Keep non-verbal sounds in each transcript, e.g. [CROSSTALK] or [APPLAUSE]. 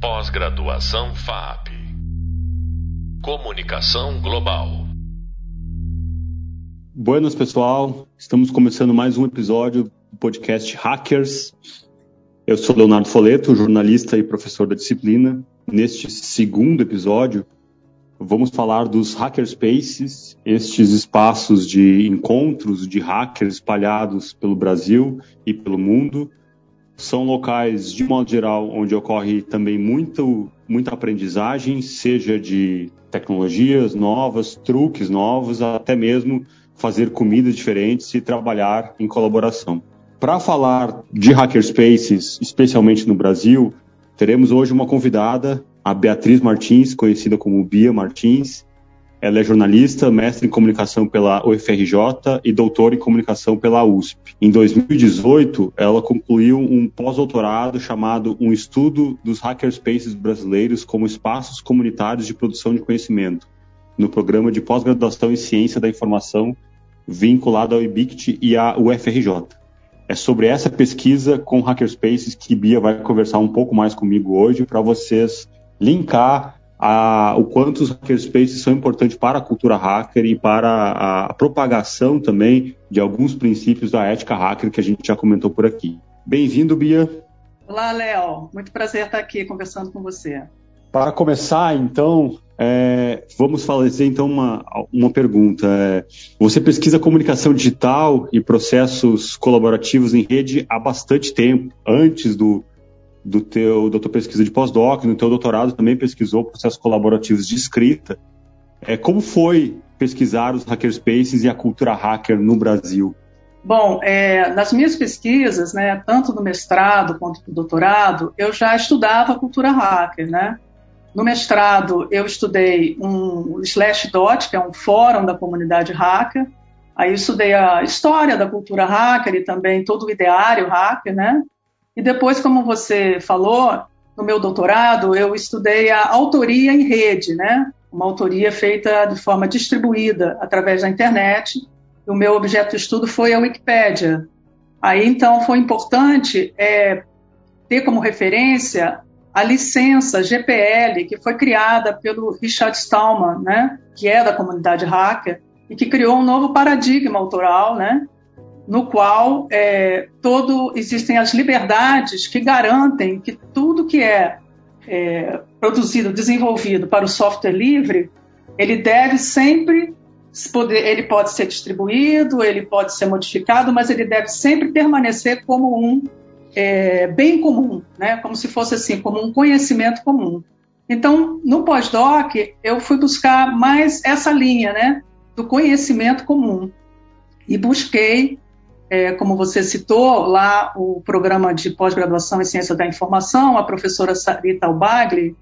Pós-graduação FAP. Comunicação Global. Buenas, pessoal. Estamos começando mais um episódio do podcast Hackers. Eu sou Leonardo Foleto, jornalista e professor da disciplina. Neste segundo episódio, vamos falar dos hackerspaces, estes espaços de encontros de hackers espalhados pelo Brasil e pelo mundo. São locais, de modo geral, onde ocorre também muito, muita aprendizagem, seja de tecnologias novas, truques novos, até mesmo fazer comidas diferentes e trabalhar em colaboração. Para falar de hackerspaces, especialmente no Brasil, teremos hoje uma convidada a Beatriz Martins, conhecida como Bia Martins. Ela é jornalista, mestre em comunicação pela UFRJ e doutora em comunicação pela USP. Em 2018, ela concluiu um pós-doutorado chamado Um Estudo dos Hackerspaces Brasileiros como Espaços Comunitários de Produção de Conhecimento, no programa de pós-graduação em Ciência da Informação vinculado ao IBICT e à UFRJ. É sobre essa pesquisa com hackerspaces que Bia vai conversar um pouco mais comigo hoje para vocês linkar a, o quanto os hackerspaces são importantes para a cultura hacker e para a, a, propagação também de alguns princípios da ética hacker que a gente já comentou por aqui. Bem-vindo, Bia. Olá, Léo. Muito prazer estar aqui conversando com você. Para começar, então, é, vamos fazer então uma, uma pergunta. É, você pesquisa comunicação digital e processos colaborativos em rede há bastante tempo, antes do, do teu, da tua pesquisa de pós-doc, no teu doutorado também pesquisou processos colaborativos de escrita. É, como foi pesquisar os hackerspaces e a cultura hacker no Brasil? Bom, é, nas minhas pesquisas, né, tanto no mestrado quanto no doutorado, eu já estudava cultura hacker, né? No mestrado, eu estudei um Slashdot, que é um fórum da comunidade hacker. Aí estudei a história da cultura hacker e também todo o ideário hacker, né? E depois, como você falou, no meu doutorado, eu estudei a autoria em rede, né? Uma autoria feita de forma distribuída através da internet. O meu objeto de estudo foi a Wikipédia. Aí, então, foi importante é, ter como referência a licença GPL, que foi criada pelo Richard Stallman, né? Que é da comunidade hacker e que criou um novo paradigma autoral, né? No qual é, todo existem as liberdades que garantem que tudo que é, é produzido, desenvolvido para o software livre, ele deve sempre poder, ele pode ser distribuído, ele pode ser modificado, mas ele deve sempre permanecer como um é, bem comum, né? Como se fosse assim, como um conhecimento comum. Então, no pós-doc, eu fui buscar mais essa linha, né? Do conhecimento comum e busquei é, como você citou, lá o programa de pós-graduação em ciência da informação, a professora Sarita Albagli,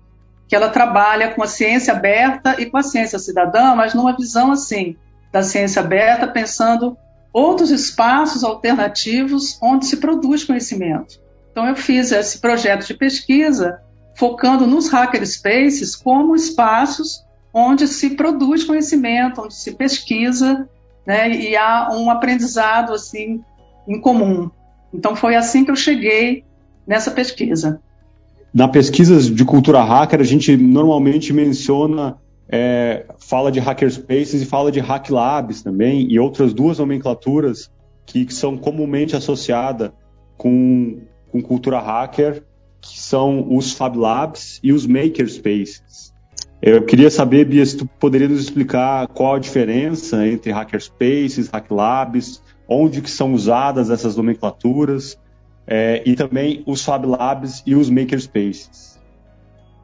que ela trabalha com a ciência aberta e com a ciência cidadã, mas numa visão assim da ciência aberta, pensando outros espaços alternativos onde se produz conhecimento. Então eu fiz esse projeto de pesquisa focando nos hackerspaces como espaços onde se produz conhecimento, onde se pesquisa né? E há um aprendizado assim em comum. Então foi assim que eu cheguei nessa pesquisa. Na pesquisa de cultura hacker, a gente normalmente menciona, é, fala de hackerspaces e fala de hack labs também, e outras duas nomenclaturas que, que são comumente associadas com, com cultura hacker, que são os Fab Labs e os Makerspaces. Eu queria saber, Bia, se tu poderia nos explicar qual a diferença entre hackerspaces, hacklabs, onde que são usadas essas nomenclaturas, é, e também os Fab Labs e os Makerspaces.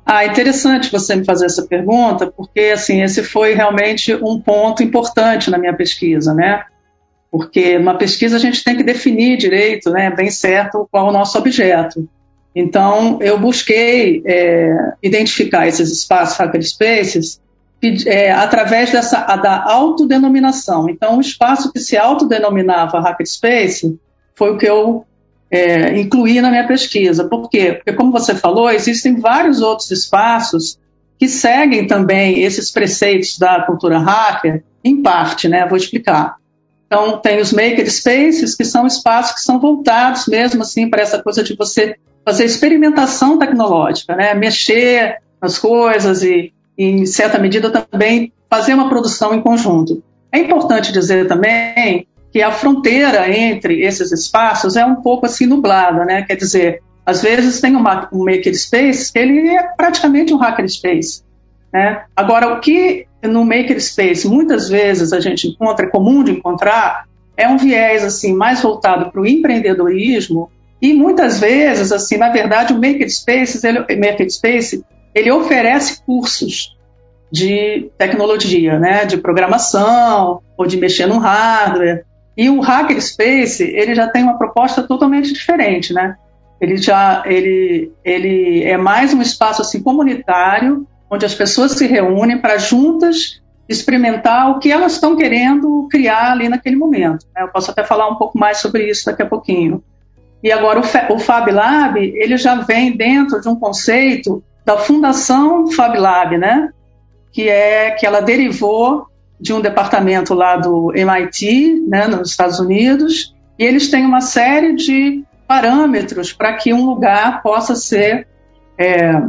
Ah, interessante você me fazer essa pergunta, porque assim esse foi realmente um ponto importante na minha pesquisa, né? Porque numa pesquisa a gente tem que definir direito, né, bem certo, qual é o nosso objeto. Então, eu busquei é, identificar esses espaços hackerspaces é, através dessa, da autodenominação. Então, o espaço que se autodenominava hackerspace foi o que eu é, incluí na minha pesquisa. Por quê? Porque, como você falou, existem vários outros espaços que seguem também esses preceitos da cultura hacker, em parte, né? Vou explicar. Então, tem os makerspaces, que são espaços que são voltados mesmo assim para essa coisa de você fazer experimentação tecnológica, né? mexer nas coisas e, em certa medida, também fazer uma produção em conjunto. É importante dizer também que a fronteira entre esses espaços é um pouco assim nublada, né? Quer dizer, às vezes tem uma, um makerspace que ele é praticamente um hackerspace. Né? Agora, o que no makerspace muitas vezes a gente encontra, é comum de encontrar, é um viés assim mais voltado para o empreendedorismo e muitas vezes, assim, na verdade, o makerspace ele, makerspace, ele oferece cursos de tecnologia, né, de programação ou de mexer no hardware. E o Hackerspace, ele já tem uma proposta totalmente diferente, né? Ele já ele, ele é mais um espaço assim comunitário, onde as pessoas se reúnem para juntas experimentar o que elas estão querendo criar ali naquele momento. Né? Eu posso até falar um pouco mais sobre isso daqui a pouquinho. E agora o, o Fab Lab, ele já vem dentro de um conceito da Fundação Fab Lab, né? Que é que ela derivou de um departamento lá do MIT, né, nos Estados Unidos, e eles têm uma série de parâmetros para que um lugar possa ser é,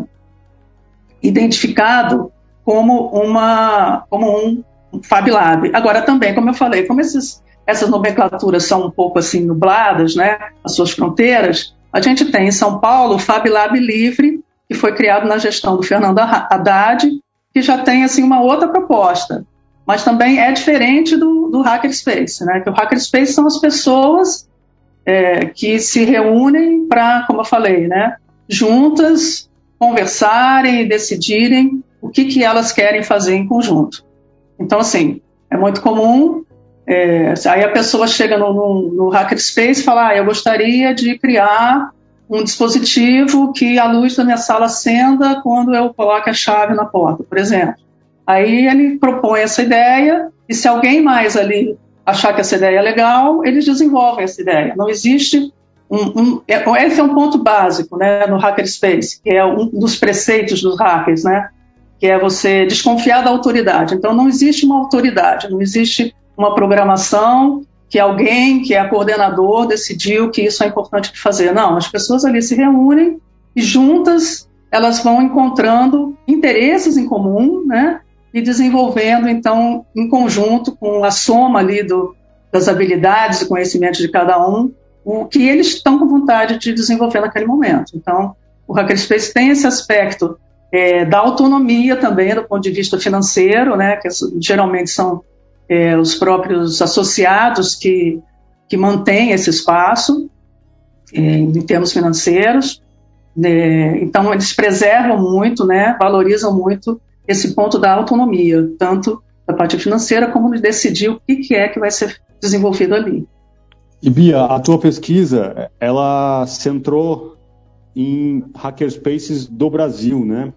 identificado como, uma, como um Fab Lab. Agora, também, como eu falei, como esses, essas nomenclaturas são um pouco assim nubladas, né, as suas fronteiras, a gente tem em São Paulo o Fab Lab Livre, que foi criado na gestão do Fernando Haddad, que já tem assim uma outra proposta mas também é diferente do, do Hackerspace, né? Que o Hackerspace são as pessoas é, que se reúnem para, como eu falei, né? Juntas conversarem e decidirem o que, que elas querem fazer em conjunto. Então, assim, é muito comum. É, aí a pessoa chega no, no, no Hackerspace e fala: ah, eu gostaria de criar um dispositivo que a luz da minha sala acenda quando eu coloco a chave na porta, por exemplo. Aí ele propõe essa ideia e se alguém mais ali achar que essa ideia é legal, eles desenvolvem essa ideia. Não existe um, um é, esse é um ponto básico, né, no hackerspace, que é um dos preceitos dos hackers, né, que é você desconfiar da autoridade. Então não existe uma autoridade, não existe uma programação que alguém que é coordenador decidiu que isso é importante de fazer. Não, as pessoas ali se reúnem e juntas elas vão encontrando interesses em comum, né? e desenvolvendo, então, em conjunto com a soma ali do, das habilidades e conhecimentos de cada um, o que eles estão com vontade de desenvolver naquele momento. Então, o Hackerspace tem esse aspecto é, da autonomia também, do ponto de vista financeiro, né, que geralmente são é, os próprios associados que, que mantêm esse espaço é, em termos financeiros. Né. então, eles preservam muito, né, valorizam muito esse ponto da autonomia, tanto da parte financeira como de decidir o que, que é que vai ser desenvolvido ali. E Bia, a tua pesquisa, ela centrou em hackerspaces do Brasil, né?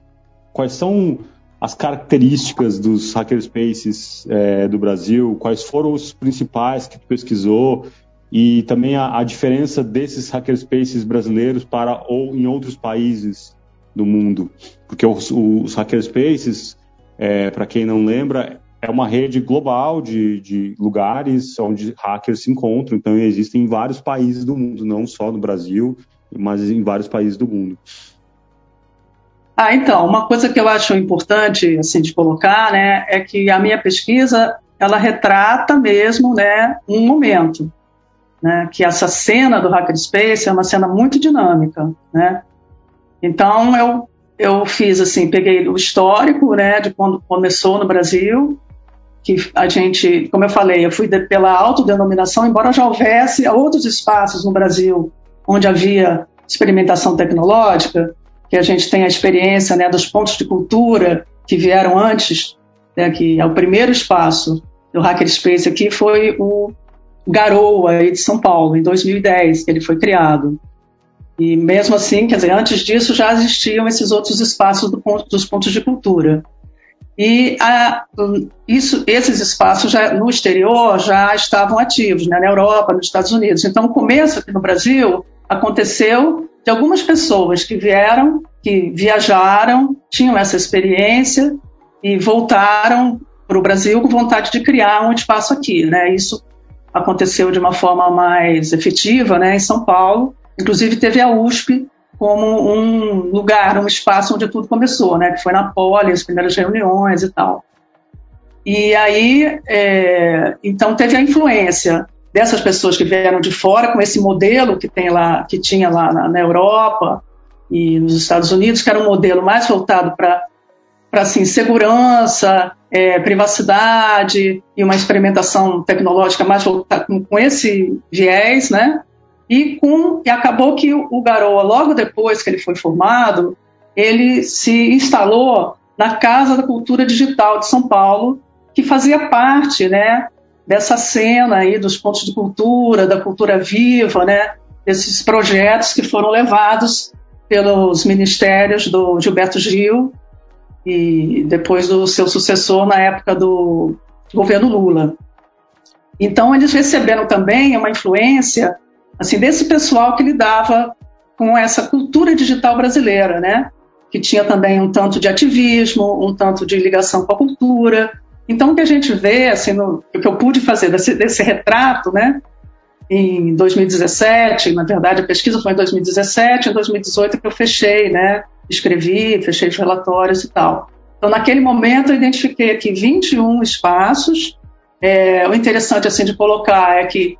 Quais são as características dos hackerspaces é, do Brasil? Quais foram os principais que tu pesquisou? E também a, a diferença desses hackerspaces brasileiros para ou em outros países do mundo. Porque os, os hackerspaces, é, para quem não lembra, é uma rede global de, de lugares onde hackers se encontram. Então, existem em vários países do mundo, não só no Brasil, mas em vários países do mundo. Ah, então, uma coisa que eu acho importante assim de colocar, né, é que a minha pesquisa ela retrata mesmo, né, um momento, né, que essa cena do hackerspace é uma cena muito dinâmica, né. Então eu eu fiz assim, peguei o histórico, né, de quando começou no Brasil, que a gente, como eu falei, eu fui de, pela autodenominação, embora já houvesse outros espaços no Brasil onde havia experimentação tecnológica, que a gente tem a experiência, né, dos pontos de cultura que vieram antes, né, que é o primeiro espaço do Hackerspace aqui foi o Garoa de São Paulo, em 2010, que ele foi criado. E mesmo assim, quer dizer, antes disso já existiam esses outros espaços do ponto, dos pontos de cultura. E a, isso, esses espaços já, no exterior já estavam ativos, né, na Europa, nos Estados Unidos. Então, o começo aqui no Brasil aconteceu de algumas pessoas que vieram, que viajaram, tinham essa experiência e voltaram para o Brasil com vontade de criar um espaço aqui. Né? Isso aconteceu de uma forma mais efetiva né, em São Paulo, Inclusive teve a USP como um lugar, um espaço onde tudo começou, né? Que foi na Poli, as primeiras reuniões e tal. E aí, é, então teve a influência dessas pessoas que vieram de fora com esse modelo que tem lá, que tinha lá na, na Europa e nos Estados Unidos, que era um modelo mais voltado para para assim segurança, é, privacidade e uma experimentação tecnológica mais voltada com, com esse viés, né? E, com, e acabou que o, Garoa, logo depois que ele foi formado, ele se instalou na Casa da Cultura Digital de São Paulo, que fazia parte, né, dessa cena aí dos pontos de cultura, da cultura viva, né, desses projetos que foram levados pelos ministérios do Gilberto Gil e depois do seu sucessor na época do governo Lula. Então eles receberam também uma influência assim desse pessoal que lidava com essa cultura digital brasileira, né? Que tinha também um tanto de ativismo, um tanto de ligação com a cultura. Então o que a gente vê, assim, no, o que eu pude fazer desse, desse retrato, né? Em 2017, na verdade a pesquisa foi em 2017, em 2018 que eu fechei, né? escrevi, fechei os relatórios e tal. Então, naquele momento, eu identifiquei aqui 21 espaços. É, o interessante assim de colocar é que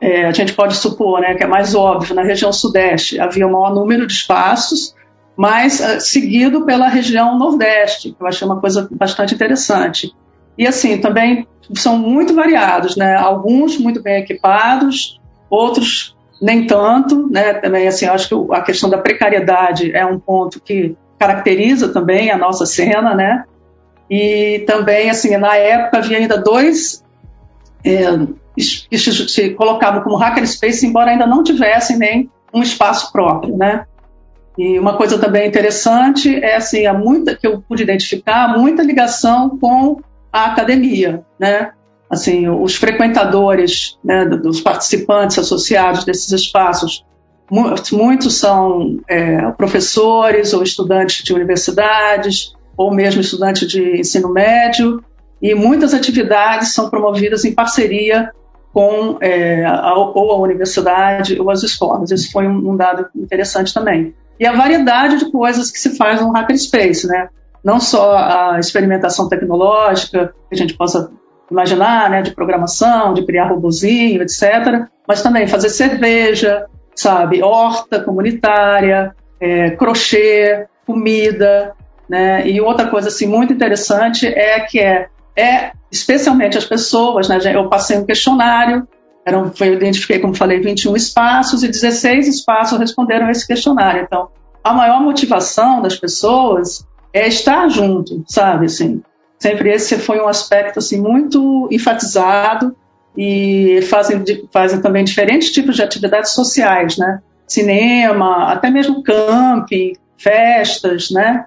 é, a gente pode supor, né, que é mais óbvio, na região sudeste havia um maior número de espaços, mas uh, seguido pela região nordeste, que eu achei uma coisa bastante interessante. E assim, também são muito variados, né? Alguns muito bem equipados, outros nem tanto, né? Também assim, acho que a questão da precariedade é um ponto que caracteriza também a nossa cena, né? E também assim, na época havia ainda dois é, se colocavam como hackerspace, embora ainda não tivessem nem um espaço próprio, né? E uma coisa também interessante é assim, há muita que eu pude identificar, muita ligação com a academia, né? assim, os frequentadores, né, dos participantes associados desses espaços, muitos são é, professores ou estudantes de universidades, ou mesmo estudantes de ensino médio, e muitas atividades são promovidas em parceria com é, a, ou a universidade ou as escolas. Isso foi um, um, dado interessante também. E a variedade de coisas que se faz no Hackerspace, né? Não só a experimentação tecnológica, que a gente possa imaginar, né, de programação, de criar robozinho, etc. Mas também fazer cerveja, sabe, horta comunitária, é, crochê, comida, né? E outra coisa assim muito interessante é que é, é especialmente as pessoas, né? Eu passei um questionário, eram, eu identifiquei, como falei, 21 espaços e 16 espaços responderam esse questionário. Então, a maior motivação das pessoas é estar junto, sabe, assim, Sempre esse foi um aspecto assim muito enfatizado e fazem, fazem também diferentes tipos de atividades sociais, né? Cinema, até mesmo camping, festas, né?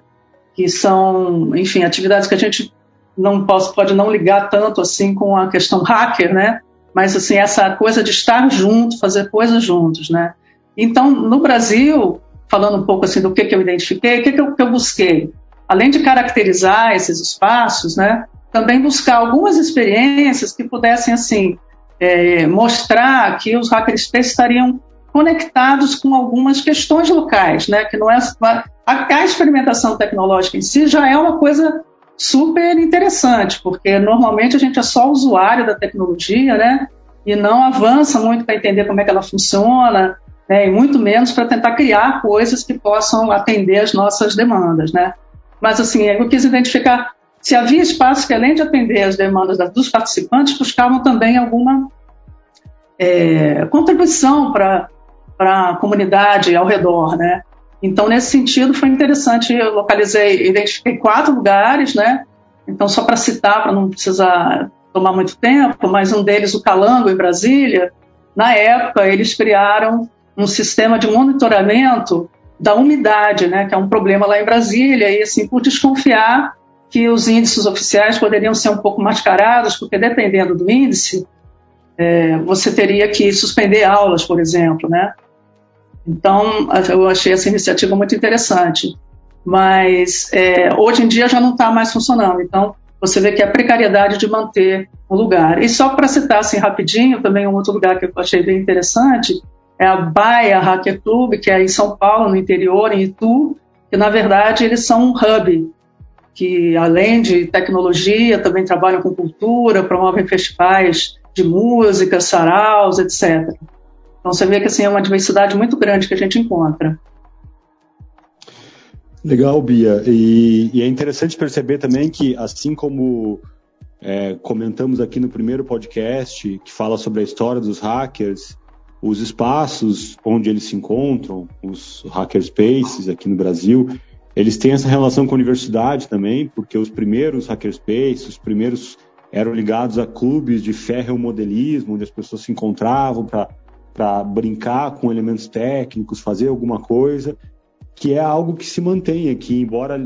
Que são, enfim, atividades que a gente não pode, pode não ligar tanto assim com a questão hacker, né? Mas assim essa coisa de estar junto, fazer coisas juntos, né? Então, no Brasil, falando um pouco assim do que, que eu identifiquei, o que, que, eu, que eu busquei? além de caracterizar esses espaços, né, também buscar algumas experiências que pudessem assim é, mostrar que os hackerspaces estariam conectados com algumas questões locais, né, que não é a, a experimentação tecnológica em si já é uma coisa super interessante, porque normalmente a gente é só usuário da tecnologia, né, e não avança muito para entender como é que ela funciona, né, e muito menos para tentar criar coisas que possam atender as nossas demandas, né. Mas, assim, eu quis identificar se havia espaços que, além de atender as demandas dos participantes, buscavam também alguma é, contribuição para a comunidade ao redor, né? Então, nesse sentido, foi interessante. Eu localizei, identifiquei quatro lugares, né? Então, só para citar, para não precisar tomar muito tempo, mas um deles, o Calango, em Brasília, na época, eles criaram um sistema de monitoramento da umidade, né, que é um problema lá em Brasília, e assim, por desconfiar que os índices oficiais poderiam ser um pouco mascarados, porque dependendo do índice, é, você teria que suspender aulas, por exemplo, né? Então, eu achei essa iniciativa muito interessante. Mas é, hoje em dia já não está mais funcionando. Então, você vê que a precariedade de manter o lugar. E só para citar assim rapidinho, também um outro lugar que eu achei bem interessante, é a Baia Hacker Club, que é em São Paulo, no interior, em Itu, que na verdade eles são um hub, que além de tecnologia, também trabalham com cultura, promovem festivais de música, saraus, etc. Então você vê que assim, é uma diversidade muito grande que a gente encontra. Legal, Bia. E, e é interessante perceber também que, assim como é, comentamos aqui no primeiro podcast, que fala sobre a história dos hackers, os espaços onde eles se encontram, os hackerspaces aqui no Brasil, eles têm essa relação com a universidade também, porque os primeiros hackerspaces, os primeiros eram ligados a clubes de ferromodelismo, onde as pessoas se encontravam para brincar com elementos técnicos, fazer alguma coisa, que é algo que se mantém aqui, embora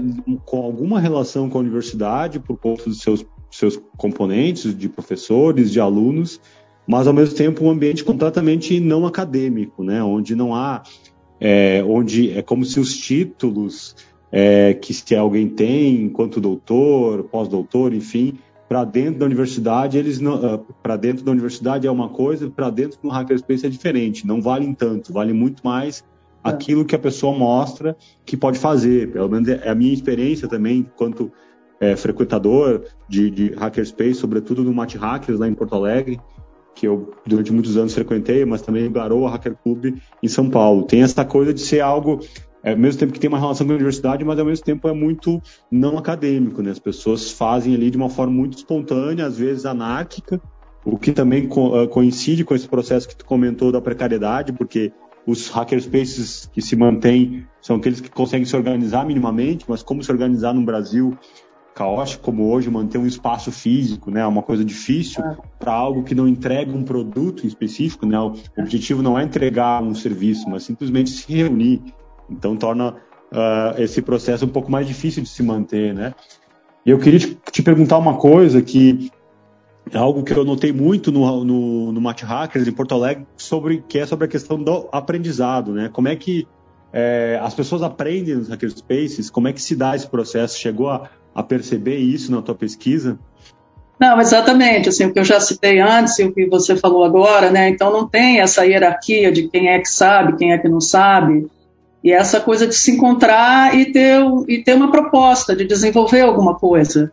com alguma relação com a universidade, por conta dos seus, seus componentes, de professores, de alunos, mas ao mesmo tempo um ambiente completamente não acadêmico, né? onde não há, é, onde é como se os títulos é, que se alguém tem, enquanto doutor, pós-doutor, enfim, para dentro da universidade eles uh, para dentro da universidade é uma coisa, para dentro do hackerspace é diferente, não valem tanto, vale muito mais é. aquilo que a pessoa mostra que pode fazer. Pelo menos é a minha experiência também, enquanto é, frequentador de, de hackerspace, sobretudo no Mate Hackers lá em Porto Alegre que eu durante muitos anos frequentei, mas também o Garoa Hacker Club em São Paulo. Tem essa coisa de ser algo, é, ao mesmo tempo que tem uma relação com a universidade, mas ao mesmo tempo é muito não acadêmico, né? As pessoas fazem ali de uma forma muito espontânea, às vezes anárquica, o que também co ah, coincide com esse processo que tu comentou da precariedade, porque os hackerspaces que se mantêm são aqueles que conseguem se organizar minimamente, mas como se organizar no Brasil caótico como hoje, manter um espaço físico, né, é uma coisa difícil é. para algo que não entrega um produto específico, né, o objetivo não é entregar um serviço, mas simplesmente se reunir. Então torna uh, esse processo um pouco mais difícil de se manter, né. E eu queria te, te perguntar uma coisa que é algo que eu notei muito no, no, no Match Hackers em Porto Alegre, sobre, que é sobre a questão do aprendizado, né? Como é que é, as pessoas aprendem nos hackerspaces? Como é que se dá esse processo? Chegou a, a perceber isso na tua pesquisa? Não, exatamente, assim, o que eu já citei antes e o que você falou agora, né? Então não tem essa hierarquia de quem é que sabe, quem é que não sabe, e essa coisa de se encontrar e ter, e ter uma proposta de desenvolver alguma coisa.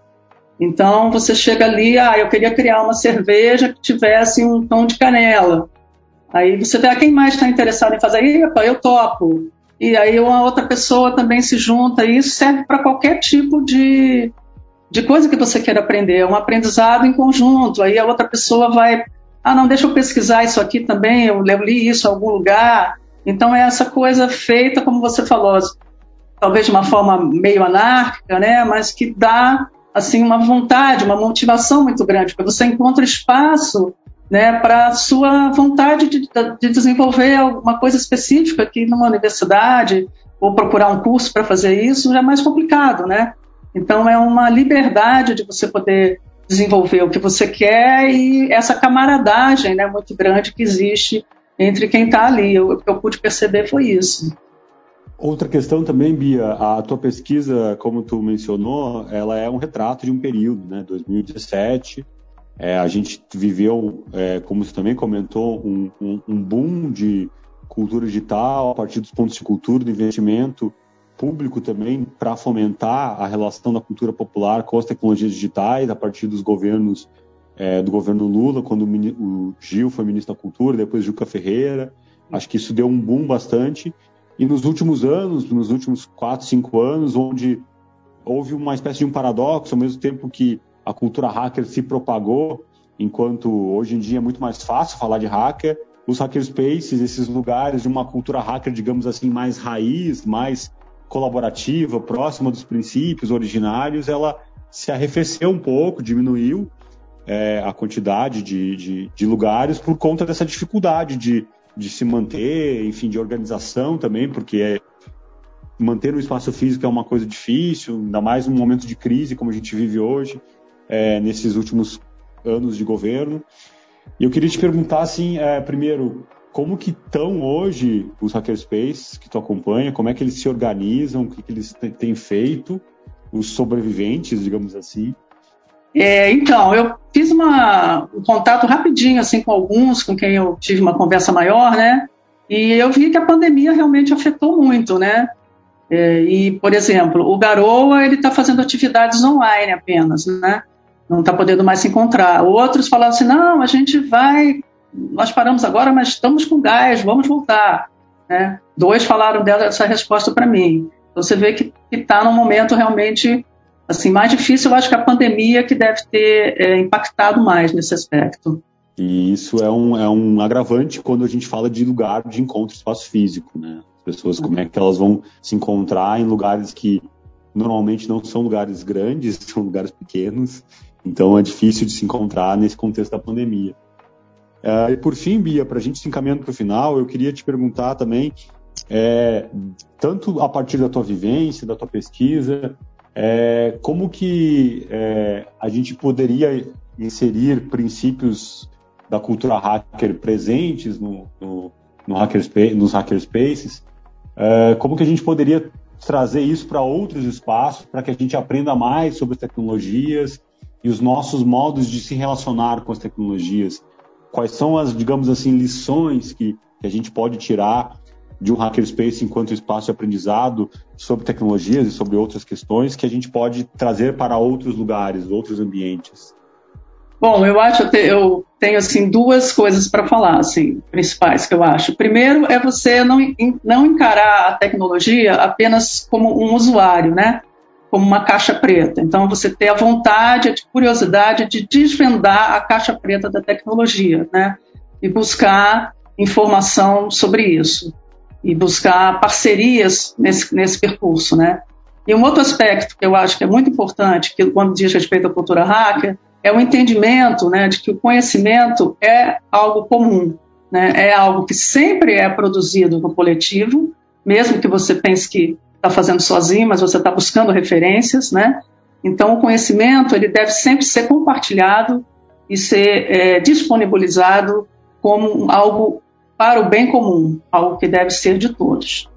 Então você chega ali, ah, eu queria criar uma cerveja que tivesse um tom de canela. Aí você vê, ah, quem mais está interessado em fazer? Epa, eu topo e aí uma outra pessoa também se junta, e isso serve para qualquer tipo de, de coisa que você queira aprender, é um aprendizado em conjunto, aí a outra pessoa vai, ah não, deixa eu pesquisar isso aqui também, eu li isso em algum lugar, então é essa coisa feita, como você falou, talvez de uma forma meio anárquica, né, mas que dá assim uma vontade, uma motivação muito grande, porque você encontra espaço né, para a sua vontade de, de, desenvolver alguma coisa específica que numa universidade ou procurar um curso para fazer isso já é mais complicado, né? Então é uma liberdade de você poder desenvolver o que você quer e essa camaradagem, né, muito grande que existe entre quem está ali. O que eu pude perceber foi isso. Outra questão também, Bia, a tua pesquisa, como tu mencionou, ela é um retrato de um período, né, 2017 é, a gente viveu, é, como você também comentou, um, um, um, boom de cultura digital a partir dos pontos de cultura, do investimento público também para fomentar a relação da cultura popular com as tecnologias digitais a partir dos governos é, do governo Lula, quando o, o, Gil foi ministro da Cultura, depois Juca Ferreira. Acho que isso deu um boom bastante. E nos últimos anos, nos últimos quatro, cinco anos, onde houve uma espécie de um paradoxo, ao mesmo tempo que a cultura hacker se propagou, enquanto hoje em dia é muito mais fácil falar de hacker, os hackerspaces, esses lugares de uma cultura hacker, digamos assim, mais raiz, mais colaborativa, próxima dos princípios originários, ela se arrefeceu um pouco, diminuiu é, a quantidade de, de, de, lugares por conta dessa dificuldade de, de se manter, enfim, de organização também, porque é, manter o espaço físico é uma coisa difícil, ainda mais num momento de crise como a gente vive hoje é, nesses últimos anos de governo. E eu queria te perguntar, assim, é, primeiro, como que estão hoje os hackerspaces que tu acompanha, como é que eles se organizam, o que, que eles têm feito, os sobreviventes, digamos assim? É, então, eu fiz uma, um contato rapidinho assim com alguns com quem eu tive uma conversa maior, né? E eu vi que a pandemia realmente afetou muito, né? É, e, por exemplo, o Garoa ele está fazendo atividades online apenas, né? Não está podendo mais se encontrar. Outros falaram assim, não, a gente vai, nós paramos agora, mas estamos com gás, vamos voltar. Né? Dois falaram dessa resposta para mim. Então, você vê que está num momento realmente assim mais difícil. Eu acho que a pandemia que deve ter é, impactado mais nesse aspecto. E isso é um, é um agravante quando a gente fala de lugar de encontro, espaço físico, né? As pessoas, como é que elas vão se encontrar em lugares que normalmente não são lugares grandes, [LAUGHS] são lugares pequenos, então é difícil de se encontrar nesse contexto da pandemia. É, e por fim, Bia, para a gente se encaminhando para o final, eu queria te perguntar também, é, tanto a partir da tua vivência, da tua pesquisa, é, como que é, a gente poderia inserir princípios da cultura hacker presentes no, no, no hackerspace, nos hackerspaces, é, como que a gente poderia trazer isso para outros espaços, para que a gente aprenda mais sobre as tecnologias e os nossos modos de se relacionar com as tecnologias. Quais são as, digamos assim, lições que, que a gente pode tirar de um hackerspace enquanto espaço de aprendizado sobre tecnologias e sobre outras questões que a gente pode trazer para outros lugares, outros ambientes? Bom, eu acho que eu tenho assim duas coisas para falar, assim, principais que eu acho. Primeiro é você não, não encarar a tecnologia apenas como um usuário, né? Como uma caixa preta. Então você ter a vontade, a curiosidade de desvendar a caixa preta da tecnologia, né? E buscar informação sobre isso e buscar parcerias nesse, nesse percurso, né? E um outro aspecto que eu acho que é muito importante, que quando diz respeito à cultura hacker, é o entendimento né, de que o conhecimento é algo comum, né, é algo que sempre é produzido no coletivo, mesmo que você pense que está fazendo sozinho, mas você está buscando referências, né? Então, o conhecimento ele deve sempre ser compartilhado e ser é, disponibilizado como algo para o bem comum, algo que deve ser de todos.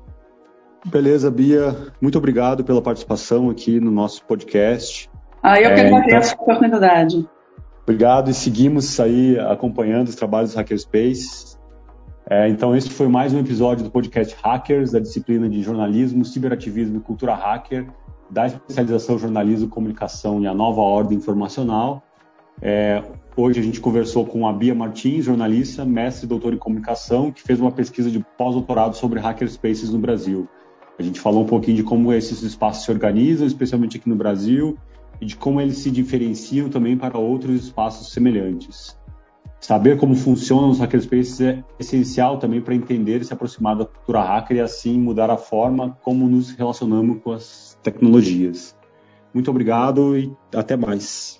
Beleza, Bia. Muito obrigado pela participação aqui no nosso podcast. Ah, eu que é, agradeço então... a oportunidade. Obrigado e seguimos aí acompanhando os trabalhos do Hackerspace. É, então, esse foi mais um episódio do podcast Hackers, da disciplina de jornalismo, ciberativismo e cultura hacker, da especialização jornalismo, comunicação e a nova ordem informacional. É, hoje a gente conversou com a Bia Martins, jornalista, mestre e doutor em comunicação, que fez uma pesquisa de pós-doutorado sobre hackerspaces no Brasil. A gente falou um pouquinho de como esses espaços se organizam, especialmente aqui no Brasil, e de como eles se diferenciam também para outros espaços semelhantes. Saber como funcionam os hackerspaces é essencial também para entender e se aproximar da cultura hacker e assim mudar a forma como nos relacionamos com as tecnologias. Muito obrigado e até mais.